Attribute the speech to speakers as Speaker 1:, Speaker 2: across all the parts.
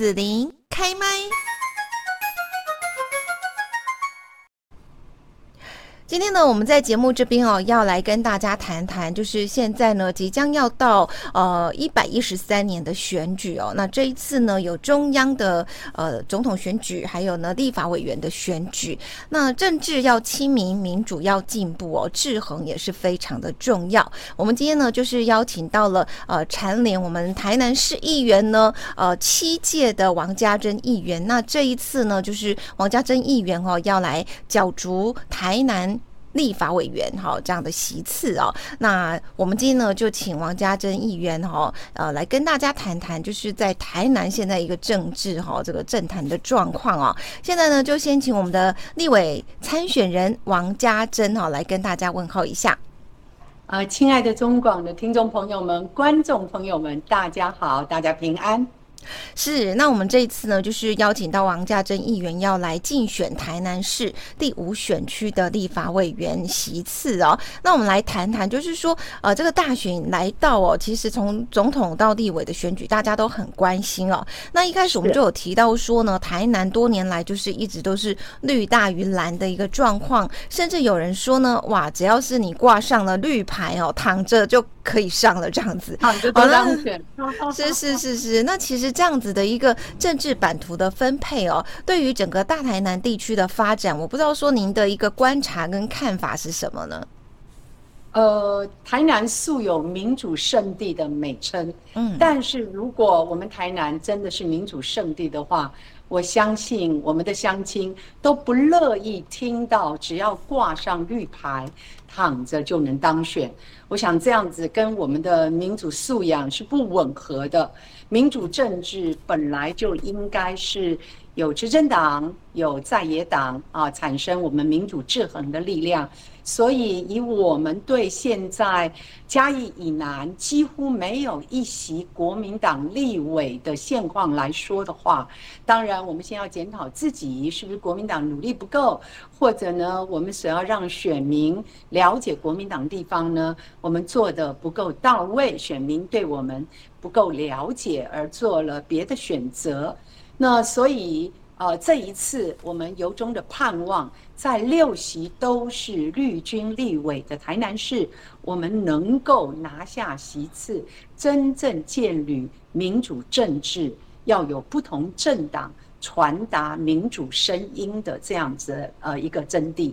Speaker 1: 子琳开麦。今天呢，我们在节目这边哦，要来跟大家谈谈，就是现在呢，即将要到呃一百一十三年的选举哦。那这一次呢，有中央的呃总统选举，还有呢立法委员的选举。那政治要亲民，民主要进步哦，制衡也是非常的重要。我们今天呢，就是邀请到了呃蝉联我们台南市议员呢，呃七届的王家珍议员。那这一次呢，就是王家珍议员哦，要来角逐台南。立法委员哈这样的席次哦，那我们今天呢就请王家珍议员哈呃来跟大家谈谈，就是在台南现在一个政治哈这个政坛的状况啊。现在呢就先请我们的立委参选人王家珍哈来跟大家问候一下。
Speaker 2: 呃，亲爱的中广的听众朋友们、观众朋友们，大家好，大家平安。
Speaker 1: 是，那我们这一次呢，就是邀请到王家珍议员要来竞选台南市第五选区的立法委员席次哦。那我们来谈谈，就是说，呃，这个大选来到哦，其实从总统到立委的选举，大家都很关心哦。那一开始我们就有提到说呢，台南多年来就是一直都是绿大于蓝的一个状况，甚至有人说呢，哇，只要是你挂上了绿牌哦，躺着就可以上了这样子。
Speaker 2: 躺着都当选。
Speaker 1: 是是是是，那其实。这样子的一个政治版图的分配哦，对于整个大台南地区的发展，我不知道说您的一个观察跟看法是什么呢？
Speaker 2: 呃，台南素有民主圣地的美称，嗯，但是如果我们台南真的是民主圣地的话，我相信我们的乡亲都不乐意听到只要挂上绿牌，躺着就能当选。我想这样子跟我们的民主素养是不吻合的。民主政治本来就应该是有执政党、有在野党啊，产生我们民主制衡的力量。所以，以我们对现在嘉义以南几乎没有一席国民党立委的现况来说的话，当然，我们先要检讨自己是不是国民党努力不够，或者呢，我们所要让选民了解国民党地方呢，我们做得不够到位，选民对我们不够了解，而做了别的选择。那所以。呃，这一次我们由衷的盼望，在六席都是绿军立委的台南市，我们能够拿下席次，真正建立民主政治，要有不同政党传达民主声音的这样子呃一个真谛。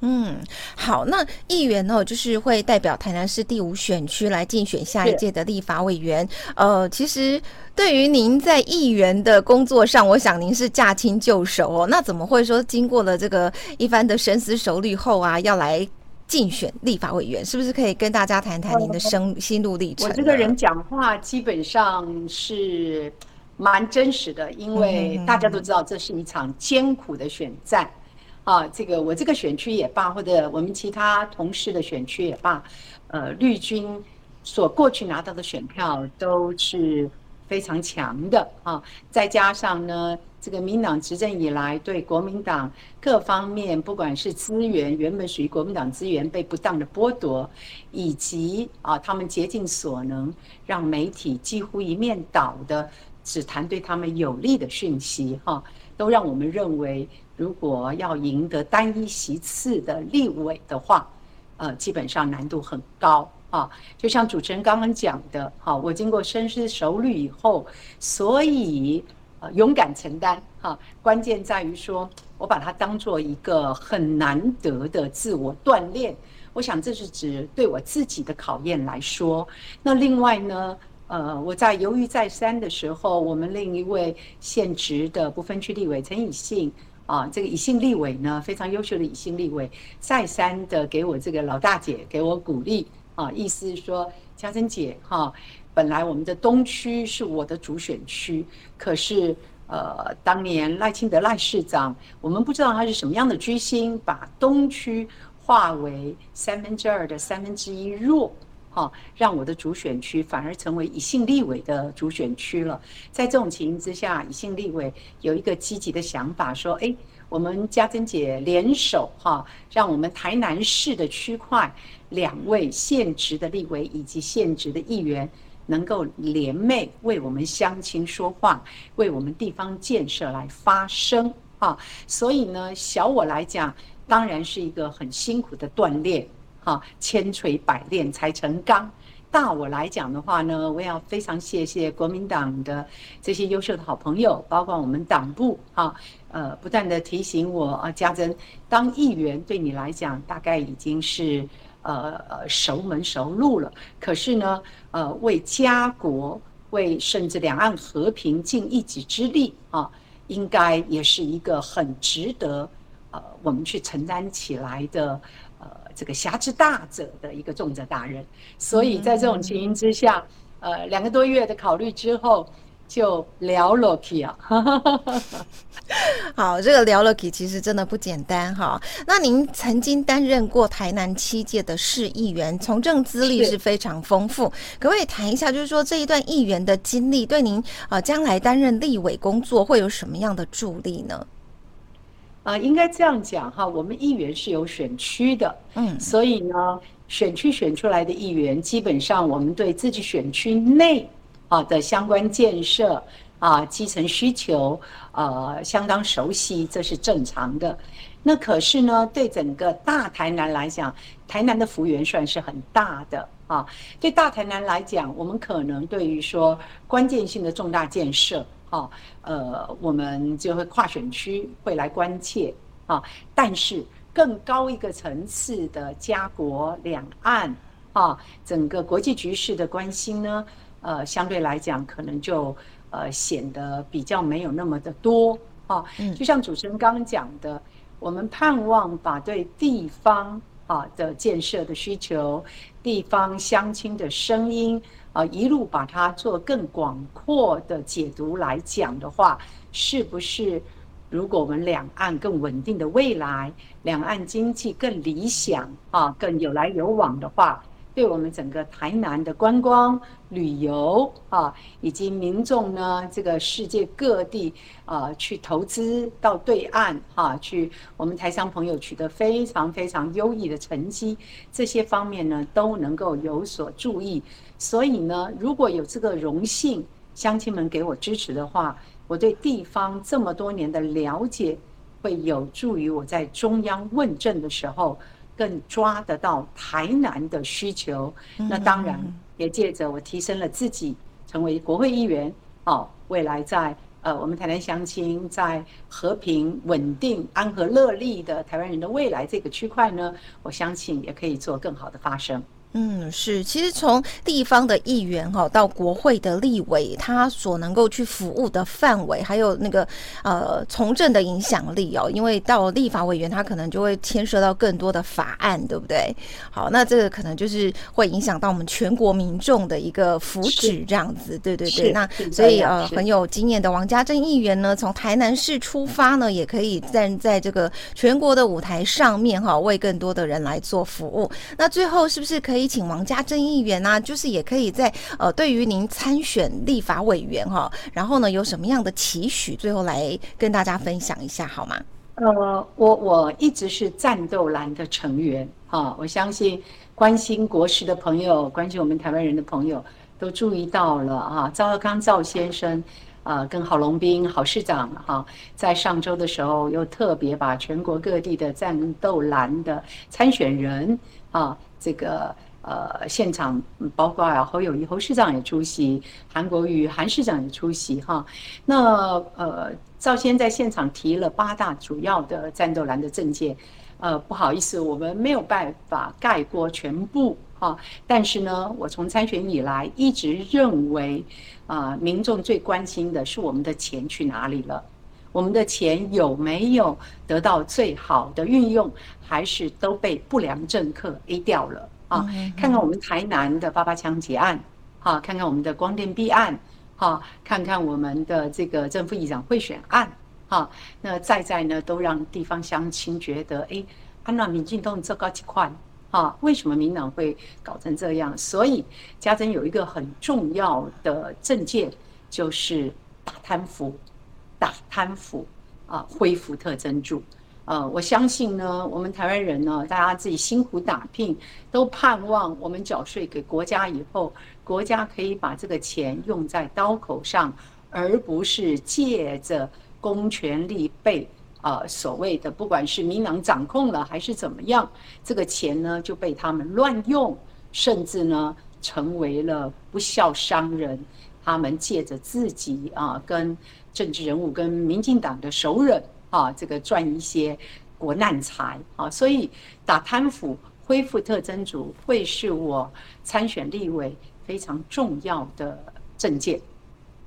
Speaker 1: 嗯，好，那议员呢，就是会代表台南市第五选区来竞选下一届的立法委员。呃，其实对于您在议员的工作上，我想您是驾轻就熟哦。那怎么会说经过了这个一番的深思熟虑后啊，要来竞选立法委员？是不是可以跟大家谈谈您的生心路历程？
Speaker 2: 我这个人讲话基本上是蛮真实的，因为大家都知道这是一场艰苦的选战。啊，这个我这个选区也罢，或者我们其他同事的选区也罢，呃，绿军所过去拿到的选票都是非常强的啊。再加上呢，这个民党执政以来，对国民党各方面，不管是资源原本属于国民党资源被不当的剥夺，以及啊，他们竭尽所能让媒体几乎一面倒的只谈对他们有利的讯息，哈，都让我们认为。如果要赢得单一席次的立委的话，呃，基本上难度很高啊。就像主持人刚刚讲的，哈，我经过深思熟虑以后，所以呃勇敢承担哈。关键在于说我把它当做一个很难得的自我锻炼。我想这是指对我自己的考验来说。那另外呢，呃，我在犹豫再三的时候，我们另一位现职的不分区立委陈以信。啊，这个以信立委呢，非常优秀的以信立委，再三的给我这个老大姐给我鼓励啊，意思是说，嘉珍姐哈、本来我们的东区是我的主选区，可是呃，当年赖清德赖市长，我们不知道他是什么样的居心，把东区划为三分之二的三分之一弱。啊，让我的主选区反而成为以信立委的主选区了。在这种情形之下，以信立委有一个积极的想法，说：“哎，我们家珍姐联手哈，让我们台南市的区块两位现职的立委以及现职的议员能够联袂为我们乡亲说话，为我们地方建设来发声啊。所以呢，小我来讲，当然是一个很辛苦的锻炼啊，千锤百炼才成钢。大我来讲的话呢，我也要非常谢谢国民党的这些优秀的好朋友，包括我们党部啊，呃，不断的提醒我啊，家珍当议员对你来讲大概已经是呃呃熟门熟路了。可是呢，呃，为家国，为甚至两岸和平尽一己之力啊，应该也是一个很值得呃我们去承担起来的。这个侠之大者的一个重责大任，所以在这种情形之下，呃，两个多月的考虑之后，就聊了起啊。
Speaker 1: 好，这个聊了起其实真的不简单哈。那您曾经担任过台南七届的市议员，从政资历是非常丰富，可不可以谈一下，就是说这一段议员的经历对您啊将来担任立委工作会有什么样的助力呢？
Speaker 2: 啊，应该这样讲哈，我们议员是有选区的，嗯，所以呢，选区选出来的议员，基本上我们对自己选区内啊的相关建设啊、基层需求，呃，相当熟悉，这是正常的。那可是呢，对整个大台南来讲，台南的幅员算是很大的啊。对大台南来讲，我们可能对于说关键性的重大建设。啊，呃，我们就会跨选区会来关切啊，但是更高一个层次的家国两岸啊，整个国际局势的关心呢，呃，相对来讲可能就呃显得比较没有那么的多啊。就像主持人刚刚讲的，我们盼望把对地方啊的建设的需求、地方乡亲的声音。啊，一路把它做更广阔的解读来讲的话，是不是如果我们两岸更稳定的未来，两岸经济更理想啊，更有来有往的话，对我们整个台南的观光旅游啊，以及民众呢，这个世界各地啊去投资到对岸啊去，我们台商朋友取得非常非常优异的成绩，这些方面呢都能够有所注意。所以呢，如果有这个荣幸，乡亲们给我支持的话，我对地方这么多年的了解，会有助于我在中央问政的时候，更抓得到台南的需求。那当然也借着我提升了自己，成为国会议员，哦，未来在呃我们台南乡亲在和平、稳定、安和乐利的台湾人的未来这个区块呢，我相信也可以做更好的发声。
Speaker 1: 嗯，是，其实从地方的议员哈到国会的立委，他所能够去服务的范围，还有那个呃从政的影响力哦，因为到立法委员，他可能就会牵涉到更多的法案，对不对？好，那这个可能就是会影响到我们全国民众的一个福祉，这样子，对对对。那所以呃很有经验的王家珍议员呢，从台南市出发呢，也可以站在这个全国的舞台上面哈，为更多的人来做服务。那最后是不是可以？可以请王家珍议员啊，就是也可以在呃，对于您参选立法委员哈，然后呢有什么样的期许，最后来跟大家分享一下好吗？
Speaker 2: 呃，我我一直是战斗蓝的成员哈，我相信关心国事的朋友，关心我们台湾人的朋友都注意到了啊，赵少康赵先生啊，跟郝龙斌郝市长哈，在上周的时候又特别把全国各地的战斗蓝的参选人啊，这个。呃，现场包括啊侯友谊侯市长也出席，韩国瑜韩市长也出席哈。那呃，赵先在现场提了八大主要的战斗蓝的政见，呃，不好意思，我们没有办法概括全部哈。但是呢，我从参选以来一直认为，啊、民众最关心的是我们的钱去哪里了，我们的钱有没有得到最好的运用，还是都被不良政客 A 掉了。啊，看看我们台南的八八枪击案，哈，看看我们的光电弊案，哈，看看我们的这个正副议长贿选案，哈，那再再呢都让地方乡亲觉得，哎，安娜民进党这高几块，哈，为什么民党会搞成这样？所以家珍有一个很重要的政见，就是打贪腐，打贪腐，啊，恢复特侦助。呃，我相信呢，我们台湾人呢，大家自己辛苦打拼，都盼望我们缴税给国家以后，国家可以把这个钱用在刀口上，而不是借着公权力被呃所谓的不管是民党掌控了还是怎么样，这个钱呢就被他们乱用，甚至呢成为了不肖商人，他们借着自己啊跟政治人物跟民进党的熟人。啊，这个赚一些国难财啊，所以打贪腐、恢复特征组会是我参选立委非常重要的政见。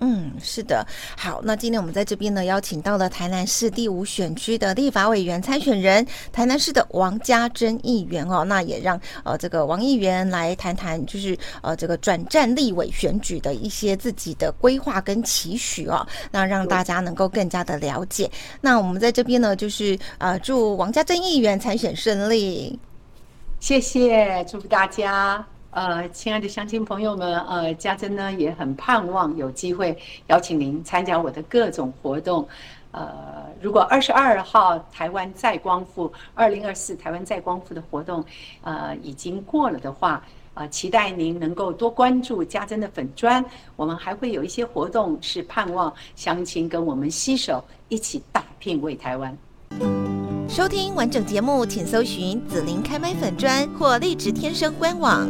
Speaker 1: 嗯，是的，好，那今天我们在这边呢，邀请到了台南市第五选区的立法委员参选人，台南市的王家珍议员哦，那也让呃这个王议员来谈谈，就是呃这个转战立委选举的一些自己的规划跟期许哦，那让大家能够更加的了解。那我们在这边呢，就是呃祝王家珍议员参选顺利，
Speaker 2: 谢谢，祝福大家。呃，亲爱的乡亲朋友们，呃，家珍呢也很盼望有机会邀请您参加我的各种活动。呃，如果二十二号台湾再光复，二零二四台湾再光复的活动，呃，已经过了的话，呃，期待您能够多关注家珍的粉专。我们还会有一些活动，是盼望乡亲跟我们携手一起打拼为台湾。
Speaker 1: 收听完整节目，请搜寻紫琳开麦粉专或荔枝天生官网。